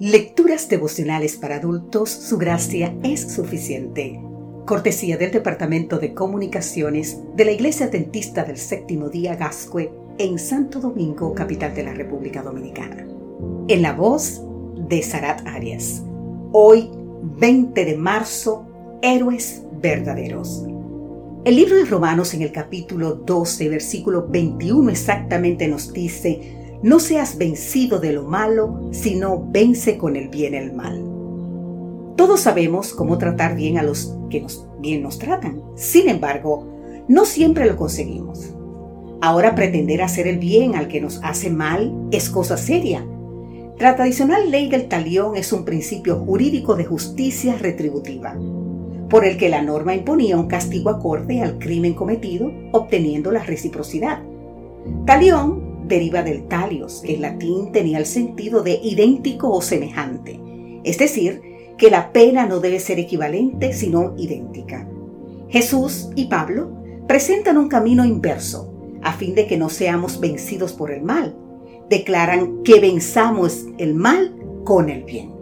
Lecturas devocionales para adultos, su gracia es suficiente. Cortesía del Departamento de Comunicaciones de la Iglesia Adventista del Séptimo Día Gascue en Santo Domingo, capital de la República Dominicana. En la voz de Sarat Arias. Hoy, 20 de marzo, Héroes Verdaderos. El libro de Romanos en el capítulo 12, versículo 21 exactamente nos dice, no seas vencido de lo malo, sino vence con el bien el mal. Todos sabemos cómo tratar bien a los que nos, bien nos tratan. Sin embargo, no siempre lo conseguimos. Ahora pretender hacer el bien al que nos hace mal es cosa seria. La tradicional ley del talión es un principio jurídico de justicia retributiva, por el que la norma imponía un castigo acorde al crimen cometido, obteniendo la reciprocidad. Talión deriva del talios, que en latín tenía el sentido de idéntico o semejante, es decir, que la pena no debe ser equivalente sino idéntica. Jesús y Pablo presentan un camino inverso, a fin de que no seamos vencidos por el mal. Declaran que venzamos el mal con el bien.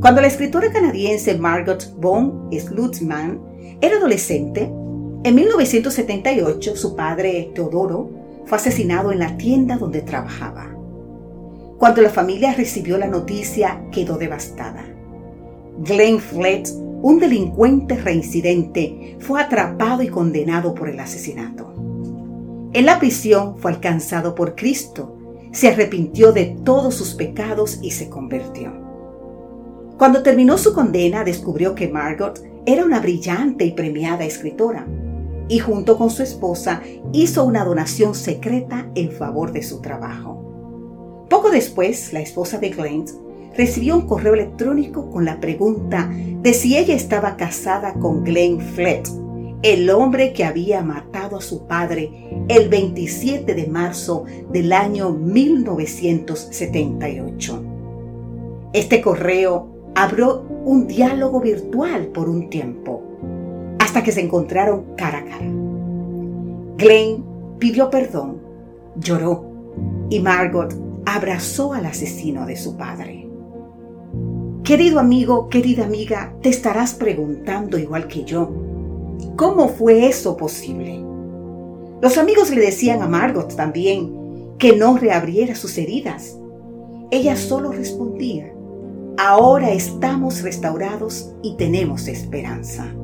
Cuando la escritora canadiense Margot von Slutzmann era adolescente, en 1978 su padre Teodoro fue asesinado en la tienda donde trabajaba. Cuando la familia recibió la noticia, quedó devastada. Glenn Flett, un delincuente reincidente, fue atrapado y condenado por el asesinato. En la prisión fue alcanzado por Cristo, se arrepintió de todos sus pecados y se convirtió. Cuando terminó su condena, descubrió que Margot era una brillante y premiada escritora y junto con su esposa hizo una donación secreta en favor de su trabajo. Poco después, la esposa de Glenn recibió un correo electrónico con la pregunta de si ella estaba casada con Glenn Flett, el hombre que había matado a su padre el 27 de marzo del año 1978. Este correo abrió un diálogo virtual por un tiempo hasta que se encontraron cara a cara. Glenn pidió perdón, lloró y Margot abrazó al asesino de su padre. Querido amigo, querida amiga, te estarás preguntando igual que yo, ¿cómo fue eso posible? Los amigos le decían a Margot también que no reabriera sus heridas. Ella solo respondía, ahora estamos restaurados y tenemos esperanza.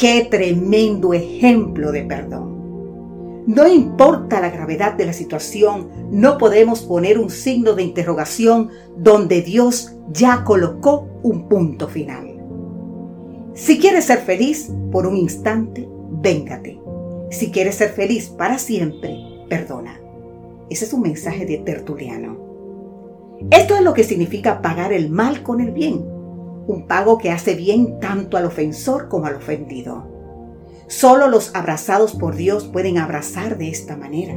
Qué tremendo ejemplo de perdón. No importa la gravedad de la situación, no podemos poner un signo de interrogación donde Dios ya colocó un punto final. Si quieres ser feliz por un instante, véngate. Si quieres ser feliz para siempre, perdona. Ese es un mensaje de Tertuliano. Esto es lo que significa pagar el mal con el bien un pago que hace bien tanto al ofensor como al ofendido. Solo los abrazados por Dios pueden abrazar de esta manera.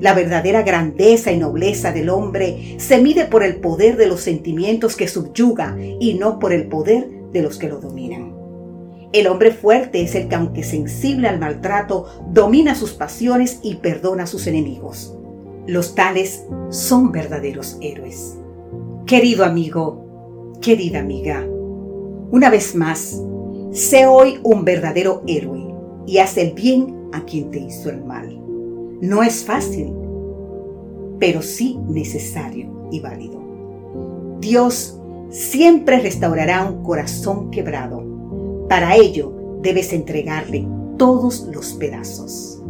La verdadera grandeza y nobleza del hombre se mide por el poder de los sentimientos que subyuga y no por el poder de los que lo dominan. El hombre fuerte es el que, aunque sensible al maltrato, domina sus pasiones y perdona a sus enemigos. Los tales son verdaderos héroes. Querido amigo, Querida amiga, una vez más, sé hoy un verdadero héroe y haz el bien a quien te hizo el mal. No es fácil, pero sí necesario y válido. Dios siempre restaurará un corazón quebrado. Para ello debes entregarle todos los pedazos.